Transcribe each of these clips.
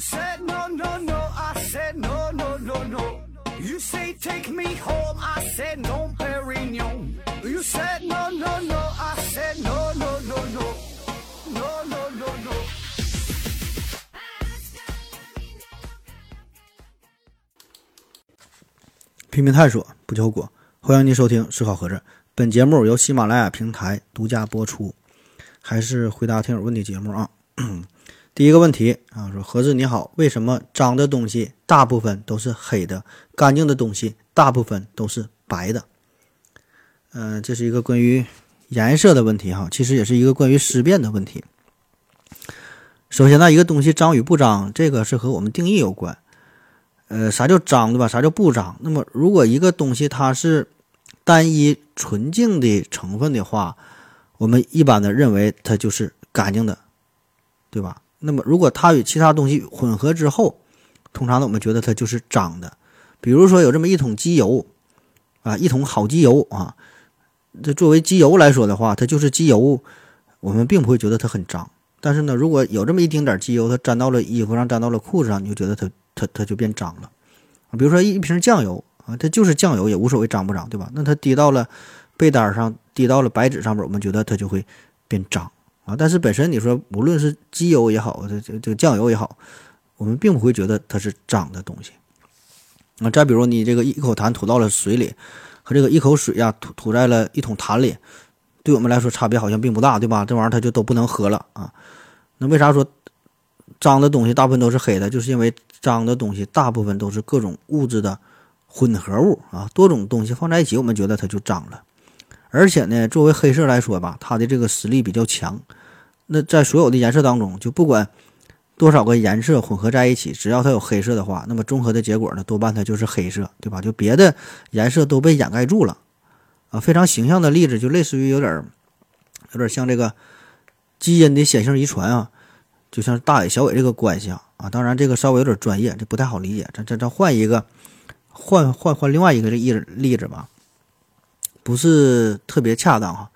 said no no no, I said no no no no. You say take me home, I said no, Perignon. You said no no no, I said no no no no, no no no no. 拼命探索，不求果。欢迎您收听《思考盒子》，本节目由喜马拉雅平台独家播出。还是回答听友问题节目啊。第一个问题啊，说盒子你好，为什么脏的东西大部分都是黑的，干净的东西大部分都是白的？嗯、这是一个关于颜色的问题哈，其实也是一个关于思辨的问题。首先呢，一个东西脏与不脏，这个是和我们定义有关。呃，啥叫脏对吧？啥叫不脏？那么，如果一个东西它是单一纯净的成分的话，我们一般的认为它就是干净的，对吧？那么，如果它与其他东西混合之后，通常呢，我们觉得它就是脏的。比如说有这么一桶机油，啊，一桶好机油啊，这作为机油来说的话，它就是机油，我们并不会觉得它很脏。但是呢，如果有这么一丁点机油，它沾到了衣服上，沾到了裤子上，你就觉得它它它就变脏了。比如说一一瓶酱油啊，它就是酱油，也无所谓脏不脏，对吧？那它滴到了被单上，滴到了白纸上面，我们觉得它就会变脏啊。但是本身你说无论是机油也好，这这这个酱油也好，我们并不会觉得它是脏的东西。啊，再比如你这个一口痰吐到了水里，和这个一口水呀吐吐在了一桶痰里，对我们来说差别好像并不大，对吧？这玩意儿它就都不能喝了啊。那为啥说脏的东西大部分都是黑的？就是因为脏的东西大部分都是各种物质的混合物啊，多种东西放在一起，我们觉得它就脏了。而且呢，作为黑色来说吧，它的这个实力比较强。那在所有的颜色当中，就不管多少个颜色混合在一起，只要它有黑色的话，那么综合的结果呢，多半它就是黑色，对吧？就别的颜色都被掩盖住了啊。非常形象的例子，就类似于有点儿有点像这个基因的显性遗传啊，就像大伟小伟这个关系啊。啊，当然这个稍微有点专业，这不太好理解。咱咱咱换一个，换换换另外一个例例子吧，不是特别恰当哈，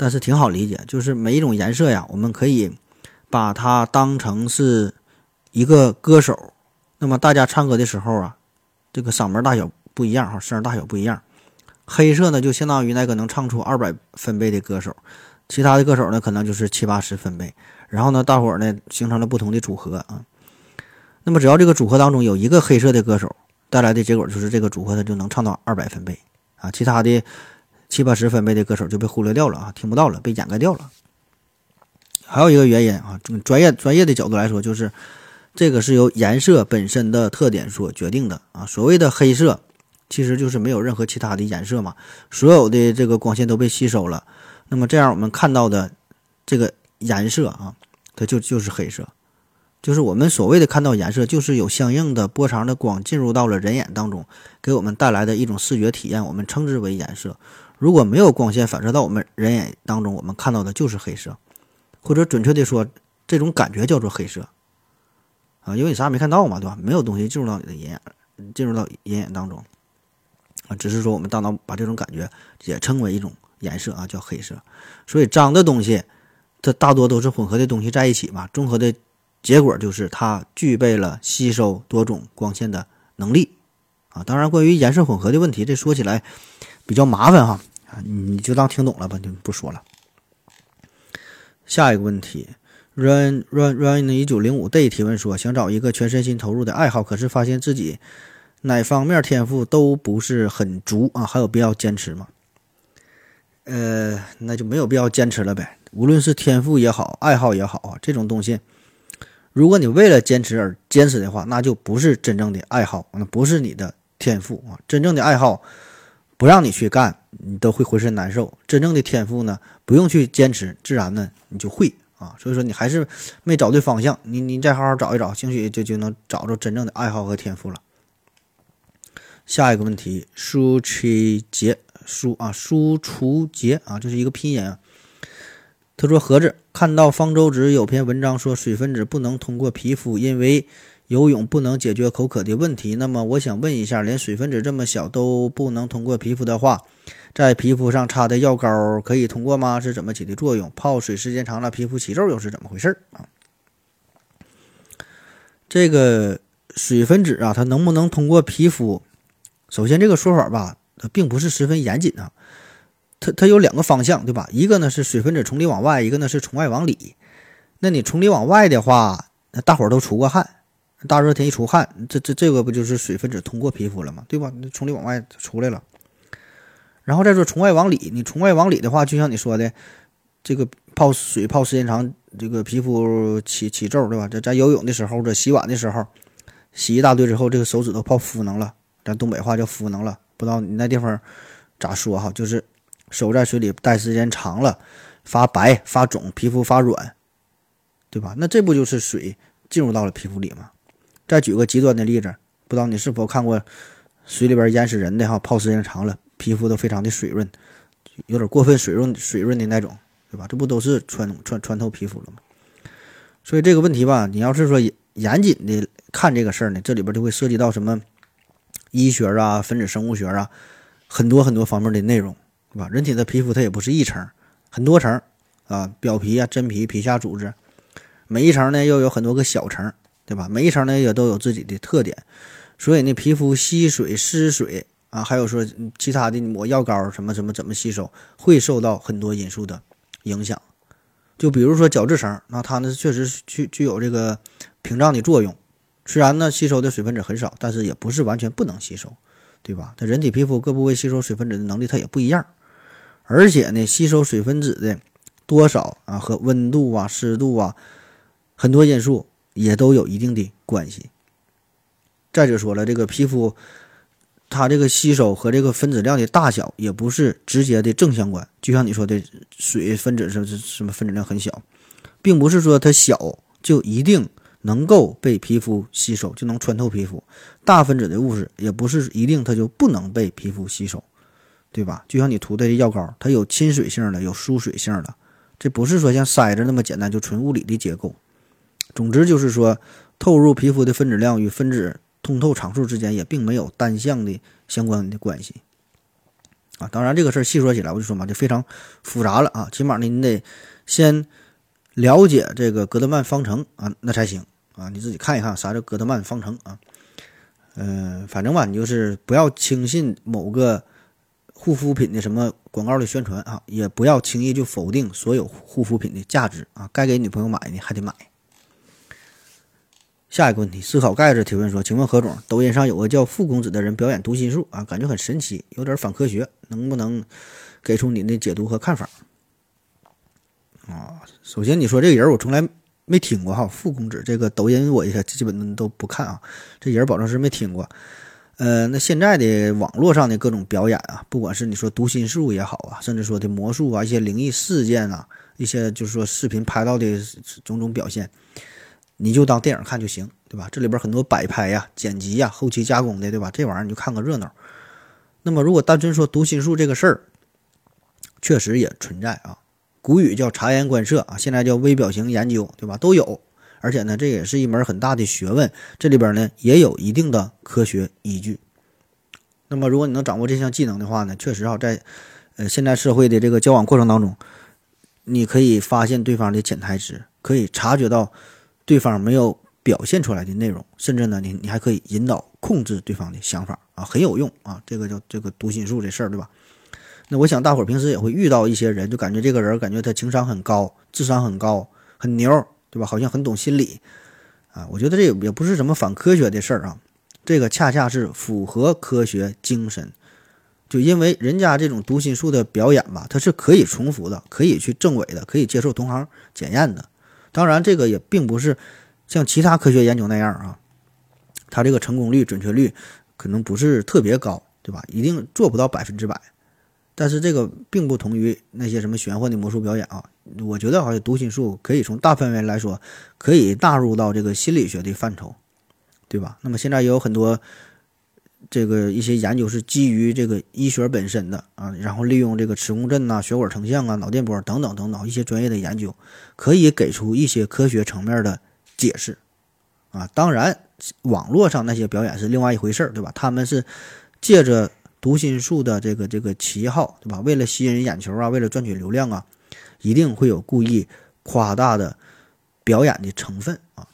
但是挺好理解。就是每一种颜色呀，我们可以把它当成是一个歌手。那么大家唱歌的时候啊，这个嗓门大小不一样哈，声大小不一样。黑色呢，就相当于那个能唱出二百分贝的歌手，其他的歌手呢，可能就是七八十分贝。然后呢，大伙儿呢形成了不同的组合啊。那么只要这个组合当中有一个黑色的歌手，带来的结果就是这个组合它就能唱到二百分贝啊，其他的七八十分贝的歌手就被忽略掉了啊，听不到了，被掩盖掉了。还有一个原因啊，专业专业的角度来说，就是这个是由颜色本身的特点所决定的啊。所谓的黑色，其实就是没有任何其他的颜色嘛，所有的这个光线都被吸收了，那么这样我们看到的这个颜色啊，它就就是黑色。就是我们所谓的看到颜色，就是有相应的波长的光进入到了人眼当中，给我们带来的一种视觉体验，我们称之为颜色。如果没有光线反射到我们人眼当中，我们看到的就是黑色，或者准确的说，这种感觉叫做黑色啊，因为你啥也没看到嘛，对吧？没有东西进入到你的眼眼，进入到眼眼当中啊，只是说我们大脑把这种感觉也称为一种颜色啊，叫黑色。所以脏的东西，它大多都是混合的东西在一起嘛，综合的。结果就是它具备了吸收多种光线的能力，啊，当然关于颜色混合的问题，这说起来比较麻烦哈，啊，你就当听懂了吧，就不说了。下一个问题，run run run 一九零五 day 提问说，想找一个全身心投入的爱好，可是发现自己哪方面天赋都不是很足啊，还有必要坚持吗？呃，那就没有必要坚持了呗。无论是天赋也好，爱好也好啊，这种东西。如果你为了坚持而坚持的话，那就不是真正的爱好，那不是你的天赋啊！真正的爱好，不让你去干，你都会浑身难受。真正的天赋呢，不用去坚持，自然呢你就会啊。所以说你还是没找对方向，你你再好好找一找，兴许就就能找着真正的爱好和天赋了。下一个问题，舒楚杰，舒啊，舒楚杰啊，这是一个拼音啊。他说：“盒子看到方舟子有篇文章说水分子不能通过皮肤，因为游泳不能解决口渴的问题。那么我想问一下，连水分子这么小都不能通过皮肤的话，在皮肤上擦的药膏可以通过吗？是怎么起的作用？泡水时间长了，皮肤起皱又是怎么回事啊？”这个水分子啊，它能不能通过皮肤？首先，这个说法吧，它并不是十分严谨啊。它它有两个方向，对吧？一个呢是水分子从里往外，一个呢是从外往里。那你从里往外的话，那大伙儿都出过汗，大热天一出汗，这这这个不就是水分子通过皮肤了吗？对吧？从里往外出来了。然后再说从外往里，你从外往里的话，就像你说的，这个泡水泡时间长，这个皮肤起起皱，对吧？这咱游泳的时候，这洗碗的时候，洗一大堆之后，这个手指头泡敷能了。咱东北话叫敷能了，不知道你那地方咋说哈？就是手在水里待时间长了，发白、发肿，皮肤发软，对吧？那这不就是水进入到了皮肤里吗？再举个极端的例子，不知道你是否看过水里边淹死人的哈？泡时间长了，皮肤都非常的水润，有点过分水润水润的那种，对吧？这不都是穿穿穿透皮肤了吗？所以这个问题吧，你要是说严谨的看这个事儿呢，这里边就会涉及到什么？医学啊，分子生物学啊，很多很多方面的内容，对吧？人体的皮肤它也不是一层，很多层啊，表皮啊、真皮、皮下组织，每一层呢又有很多个小层，对吧？每一层呢也都有自己的特点，所以呢，皮肤吸水、失水啊，还有说其他的抹药膏什么什么怎么吸收，会受到很多因素的影响。就比如说角质层，那它呢确实具具有这个屏障的作用。虽然呢，吸收的水分子很少，但是也不是完全不能吸收，对吧？它人体皮肤各部位吸收水分子的能力它也不一样，而且呢，吸收水分子的多少啊和温度啊、湿度啊，很多因素也都有一定的关系。再者说了，这个皮肤它这个吸收和这个分子量的大小也不是直接的正相关，就像你说的水分子是什么分子量很小，并不是说它小就一定。能够被皮肤吸收，就能穿透皮肤。大分子的物质也不是一定它就不能被皮肤吸收，对吧？就像你涂的药膏，它有亲水性的，有疏水性的，这不是说像筛子那么简单，就纯物理的结构。总之就是说，透入皮肤的分子量与分子通透场数之间也并没有单向的相关的关系。啊，当然这个事儿细说起来，我就说嘛，就非常复杂了啊。起码呢，你得先了解这个格德曼方程啊，那才行。啊，你自己看一看啥叫戈德曼方程啊？嗯，反正吧，你就是不要轻信某个护肤品的什么广告的宣传啊，也不要轻易就否定所有护肤品的价值啊。该给女朋友买的还得买。下一个问题，思考盖子提问说：“请问何总，抖音上有个叫傅公子的人表演读心术啊，感觉很神奇，有点反科学，能不能给出您的解读和看法？”啊，首先你说这个人，我从来。没听过哈，傅公子这个抖音我也基本都不看啊，这人保证是没听过。呃，那现在的网络上的各种表演啊，不管是你说读心术也好啊，甚至说的魔术啊，一些灵异事件啊，一些就是说视频拍到的种种表现，你就当电影看就行，对吧？这里边很多摆拍呀、剪辑呀、后期加工的，对吧？这玩意儿你就看个热闹。那么如果单纯说读心术这个事儿，确实也存在啊。古语叫察言观色啊，现在叫微表情研究，对吧？都有，而且呢，这也是一门很大的学问，这里边呢也有一定的科学依据。那么，如果你能掌握这项技能的话呢，确实啊，在呃现在社会的这个交往过程当中，你可以发现对方的潜台词，可以察觉到对方没有表现出来的内容，甚至呢，你你还可以引导控制对方的想法啊，很有用啊。这个叫这个读心术这事儿，对吧？那我想大伙儿平时也会遇到一些人，就感觉这个人感觉他情商很高，智商很高，很牛，对吧？好像很懂心理，啊，我觉得这也不是什么反科学的事儿啊，这个恰恰是符合科学精神。就因为人家这种读心术的表演吧，它是可以重复的，可以去证伪的，可以接受同行检验的。当然，这个也并不是像其他科学研究那样啊，它这个成功率、准确率可能不是特别高，对吧？一定做不到百分之百。但是这个并不同于那些什么玄幻的魔术表演啊，我觉得好像读心术可以从大范围来说，可以纳入到这个心理学的范畴，对吧？那么现在也有很多这个一些研究是基于这个医学本身的啊，然后利用这个磁共振呐、血管成像啊、脑电波等等等等一些专业的研究，可以给出一些科学层面的解释啊。当然，网络上那些表演是另外一回事儿，对吧？他们是借着。读心术的这个这个旗号，对吧？为了吸引人眼球啊，为了赚取流量啊，一定会有故意夸大的表演的成分啊。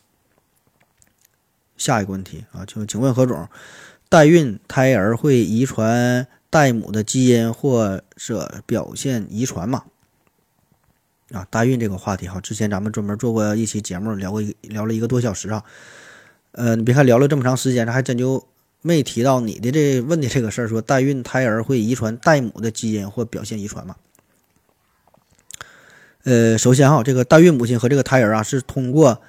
下一个问题啊，就请问何总，代孕胎儿会遗传代母的基因或者表现遗传吗？啊，代孕这个话题哈，之前咱们专门做过一期节目，聊过一聊了一个多小时啊。呃，你别看聊了这么长时间，这还真就没提到你的这问的这个事儿，说代孕胎儿会遗传代母的基因或表现遗传吗？呃，首先哈，这个代孕母亲和这个胎儿啊，是通过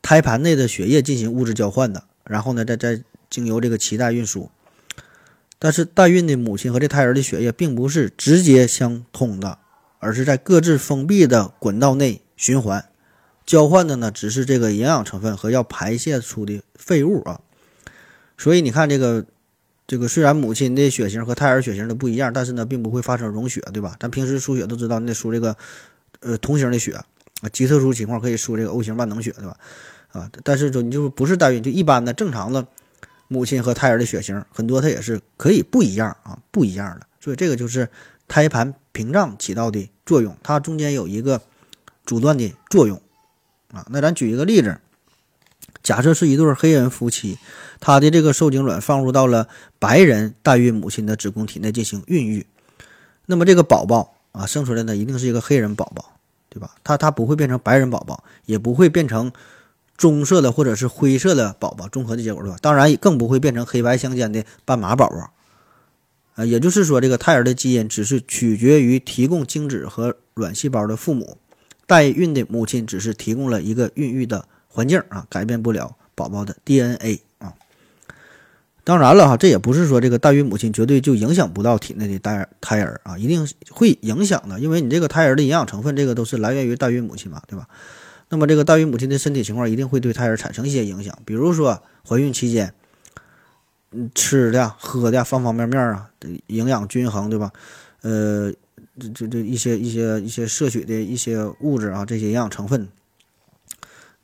胎盘内的血液进行物质交换的，然后呢，再再经由这个脐带运输。但是代孕的母亲和这胎儿的血液并不是直接相通的，而是在各自封闭的管道内循环，交换的呢只是这个营养成分和要排泄出的废物啊。所以你看这个这个，虽然母亲的血型和胎儿血型都不一样，但是呢，并不会发生溶血，对吧？咱平时输血都知道，你得输这个。呃，同型的血啊，极特殊情况可以输这个 O 型万能血，对吧？啊，但是说你就是不是代孕，就一般的正常的母亲和胎儿的血型，很多它也是可以不一样啊，不一样的。所以这个就是胎盘屏障起到的作用，它中间有一个阻断的作用啊。那咱举一个例子，假设是一对黑人夫妻，他的这个受精卵放入到了白人代孕母亲的子宫体内进行孕育，那么这个宝宝。啊，生出来呢一定是一个黑人宝宝，对吧？他他不会变成白人宝宝，也不会变成棕色的或者是灰色的宝宝，综合的结果，对吧？当然更不会变成黑白相间的斑马宝宝。啊，也就是说，这个胎儿的基因只是取决于提供精子和卵细胞的父母，代孕的母亲只是提供了一个孕育的环境啊，改变不了宝宝的 DNA 啊。当然了哈，这也不是说这个代孕母亲绝对就影响不到体内的胎胎儿啊，一定会影响的，因为你这个胎儿的营养成分，这个都是来源于代孕母亲嘛，对吧？那么这个代孕母亲的身体情况一定会对胎儿产生一些影响，比如说怀孕期间，嗯，吃的喝的方方面面啊，营养均衡，对吧？呃，这这这一些一些一些摄取的一些物质啊，这些营养成分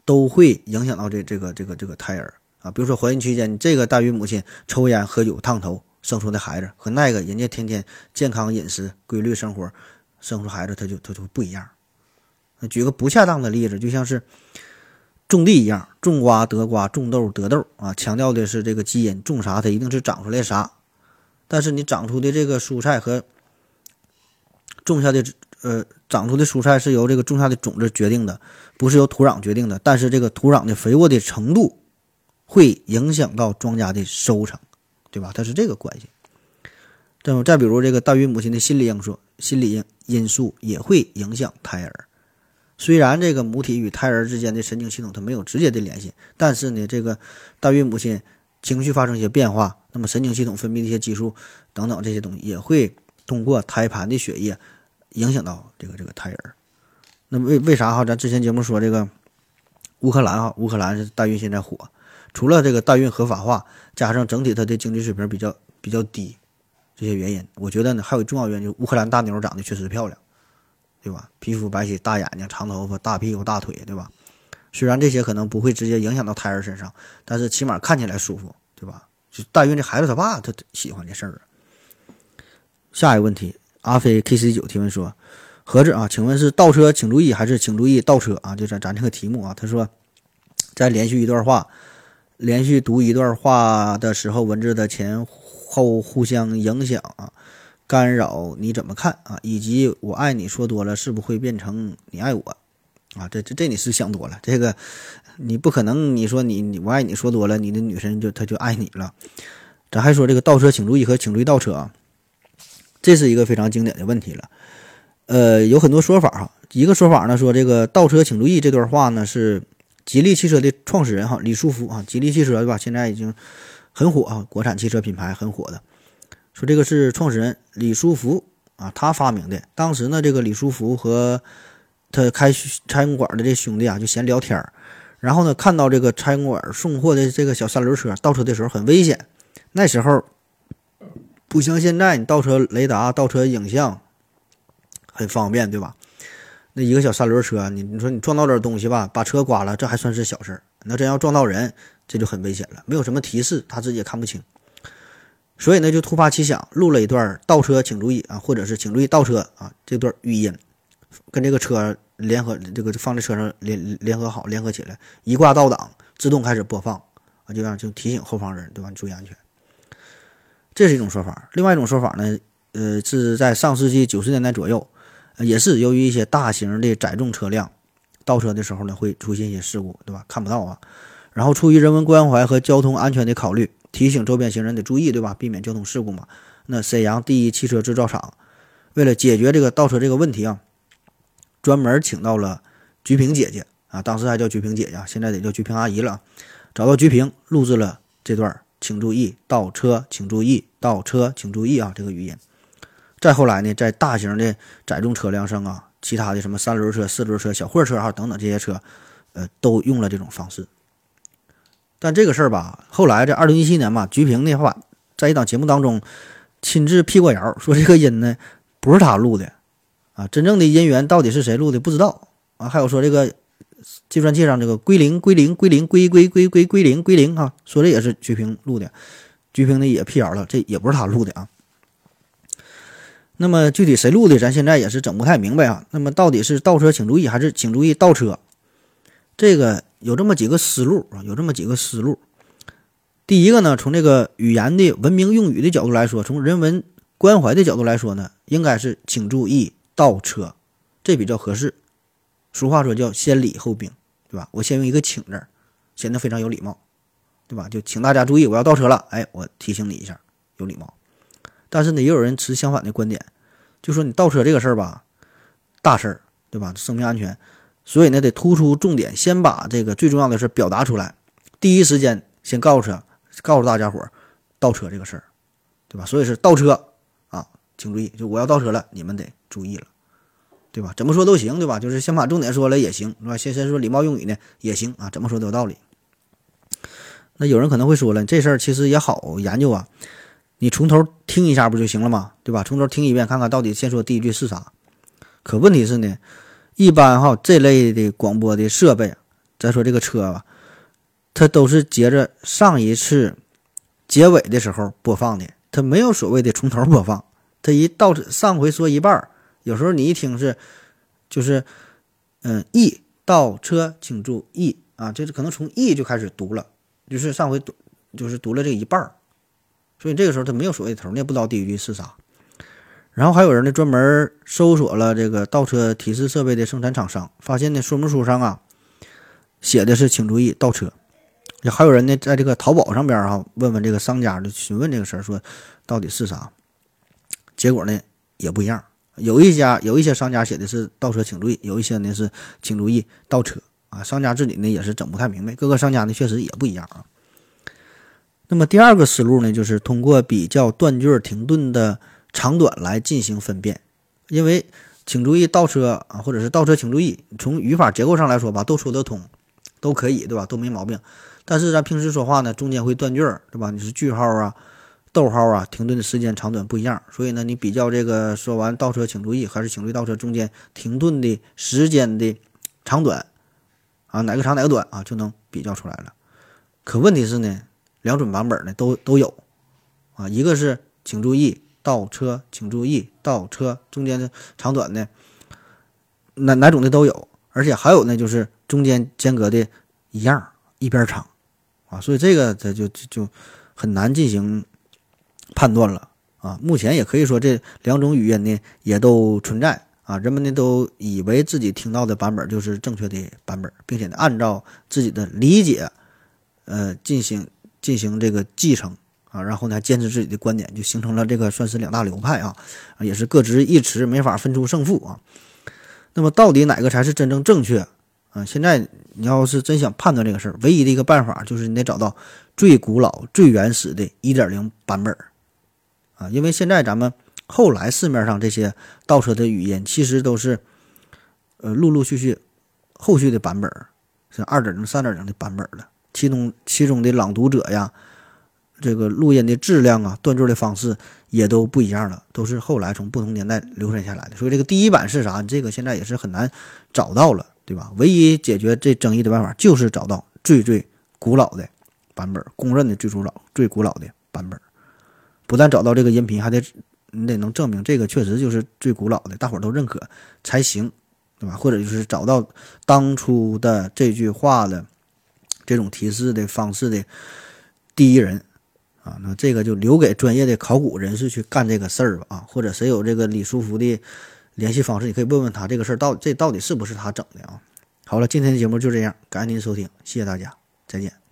都会影响到这这个这个这个胎儿。啊，比如说怀孕期间，你这个代孕母亲抽烟喝酒烫头生出的孩子，和那个人家天天健康饮食、规律生活生出孩子，他就他就不一样。举个不恰当的例子，就像是种地一样，种瓜得瓜，种豆得豆啊，强调的是这个基因，种啥它一定是长出来啥。但是你长出的这个蔬菜和种下的呃长出的蔬菜是由这个种下的种子决定的，不是由土壤决定的。但是这个土壤的肥沃的程度。会影响到庄稼的收成，对吧？它是这个关系。再再比如这个代孕母亲的心理因素，心理因素也会影响胎儿。虽然这个母体与胎儿之间的神经系统它没有直接的联系，但是呢，这个代孕母亲情绪发生一些变化，那么神经系统分泌的一些激素等等这些东西也会通过胎盘的血液影响到这个这个胎儿。那为为啥哈？咱之前节目说这个乌克兰哈，乌克兰是代孕现在火。除了这个代孕合法化，加上整体它的经济水平比较比较低，这些原因，我觉得呢还有重要原因，乌克兰大妞长得确实漂亮，对吧？皮肤白皙，大眼睛，长头发，大屁股，大腿，对吧？虽然这些可能不会直接影响到胎儿身上，但是起码看起来舒服，对吧？就代孕这孩子他爸他喜欢这事儿。下一个问题，阿飞 K C 九提问说：何子啊，请问是倒车请注意还是请注意倒车啊？就咱咱这个题目啊，他说再连续一段话。连续读一段话的时候，文字的前后互相影响啊，干扰你怎么看啊？以及我爱你说多了，是不会变成你爱我啊？这这这你是想多了，这个你不可能。你说你你我爱你说多了，你的女神就她就爱你了。咱还说这个倒车请注意和请注意倒车啊，这是一个非常经典的问题了。呃，有很多说法哈，一个说法呢说这个倒车请注意这段话呢是。吉利汽车的创始人哈李书福啊，吉利汽车对吧？现在已经很火啊，国产汽车品牌很火的。说这个是创始人李书福啊，他发明的。当时呢，这个李书福和他开餐馆的这兄弟啊，就闲聊天儿。然后呢，看到这个餐馆送货的这个小三轮车倒车的时候很危险。那时候不像现在，你倒车雷达、倒车影像很方便，对吧？那一个小三轮车，你你说你撞到点东西吧，把车刮了，这还算是小事儿。那真要撞到人，这就很危险了。没有什么提示，他自己也看不清。所以呢，就突发奇想，录了一段倒车请注意啊，或者是请注意倒车啊这段语音，跟这个车联合，这个放在车上联联合好，联合起来，一挂倒档，自动开始播放啊，就让就提醒后方人，对吧？注意安全。这是一种说法。另外一种说法呢，呃，是在上世纪九十年代左右，也是由于一些大型的载重车辆倒车的时候呢，会出现一些事故，对吧？看不到啊。然后出于人文关怀和交通安全的考虑，提醒周边行人得注意，对吧？避免交通事故嘛。那沈阳第一汽车制造厂为了解决这个倒车这个问题啊，专门请到了鞠萍姐姐啊，当时还叫鞠萍姐姐，现在得叫鞠萍阿姨了。找到鞠萍录制了这段。请注意倒车，请注意倒车，请注意啊！这个语音。再后来呢，在大型的载重车辆上啊，其他的什么三轮车、四轮车、小货车啊等等这些车，呃，都用了这种方式。但这个事儿吧，后来在二零一七年嘛，鞠萍的话在一档节目当中亲自辟过谣，说这个音呢不是他录的啊，真正的音源到底是谁录的不知道啊。还有说这个。计算器上这个归零归零归零归归归归归零归零啊，说这也是鞠萍录的，鞠萍呢也辟谣了，这也不是他录的啊。那么具体谁录的，咱现在也是整不太明白啊。那么到底是倒车请注意，还是请注意倒车？这个有这么几个思路啊，有这么几个思路。第一个呢，从这个语言的文明用语的角度来说，从人文关怀的角度来说呢，应该是请注意倒车，这比较合适。俗话说叫先礼后兵，对吧？我先用一个请字，显得非常有礼貌，对吧？就请大家注意，我要倒车了，哎，我提醒你一下，有礼貌。但是呢，也有人持相反的观点，就说你倒车这个事儿吧，大事儿，对吧？生命安全，所以呢，得突出重点，先把这个最重要的事表达出来，第一时间先告诉告诉大家伙儿倒车这个事儿，对吧？所以是倒车啊，请注意，就我要倒车了，你们得注意了。对吧？怎么说都行，对吧？就是先把重点说了也行，是吧？先先说礼貌用语呢也行啊，怎么说都有道理。那有人可能会说了，这事儿其实也好研究啊，你从头听一下不就行了吗？对吧？从头听一遍，看看到底先说第一句是啥。可问题是呢，一般哈这类的广播的设备，再说这个车吧，它都是接着上一次结尾的时候播放的，它没有所谓的从头播放，它一到上回说一半儿。有时候你一听是，就是，嗯，e 倒车，请注意啊，就是可能从 e 就开始读了，就是上回读就是读了这一半儿，所以这个时候它没有所谓的头，你也不知道第一句是啥。然后还有人呢专门搜索了这个倒车提示设备的生产厂商，发现呢说明书上啊写的是请注意倒车，也还有人呢在这个淘宝上边哈问问这个商家的询问这个事儿，说到底是啥，结果呢也不一样。有一家有一些商家写的是倒车请注意，有一些呢是请注意倒车啊。商家自己呢也是整不太明白，各个商家呢确实也不一样啊。那么第二个思路呢，就是通过比较断句停顿的长短来进行分辨。因为请注意倒车啊，或者是倒车请注意，从语法结构上来说吧，都说得通，都可以，对吧？都没毛病。但是咱平时说话呢，中间会断句儿，对吧？你是句号啊。逗号啊，停顿的时间长短不一样，所以呢，你比较这个说完倒车请注意，还是请注意倒车中间停顿的时间的长短啊，哪个长哪个短啊，就能比较出来了。可问题是呢，两种版本呢都都有啊，一个是请注意倒车，请注意倒车中间的长短呢，哪哪种的都有，而且还有呢，就是中间间隔的一样，一边长啊，所以这个这就就很难进行。判断了啊，目前也可以说这两种语音呢也都存在啊，人们呢都以为自己听到的版本就是正确的版本，并且呢按照自己的理解，呃进行进行这个继承啊，然后呢坚持自己的观点，就形成了这个算是两大流派啊，也是各执一词，没法分出胜负啊。那么到底哪个才是真正正确啊？现在你要是真想判断这个事儿，唯一的一个办法就是你得找到最古老、最原始的1.0版本。啊，因为现在咱们后来市面上这些倒车的语音，其实都是，呃，陆陆续续后续的版本是二点零、三点零的版本了。其中其中的朗读者呀，这个录音的质量啊，断句的方式也都不一样了，都是后来从不同年代流传下来的。所以这个第一版是啥？你这个现在也是很难找到了，对吧？唯一解决这争议的办法就是找到最最古老的版本，公认的最古老、最古老的版本。不但找到这个音频，还得你得能证明这个确实就是最古老的，大伙儿都认可才行，对吧？或者就是找到当初的这句话的这种提示的方式的第一人啊，那这个就留给专业的考古人士去干这个事儿吧啊，或者谁有这个李书福的联系方式，你可以问问他这个事儿到这到底是不是他整的啊？好了，今天的节目就这样，感谢您收听，谢谢大家，再见。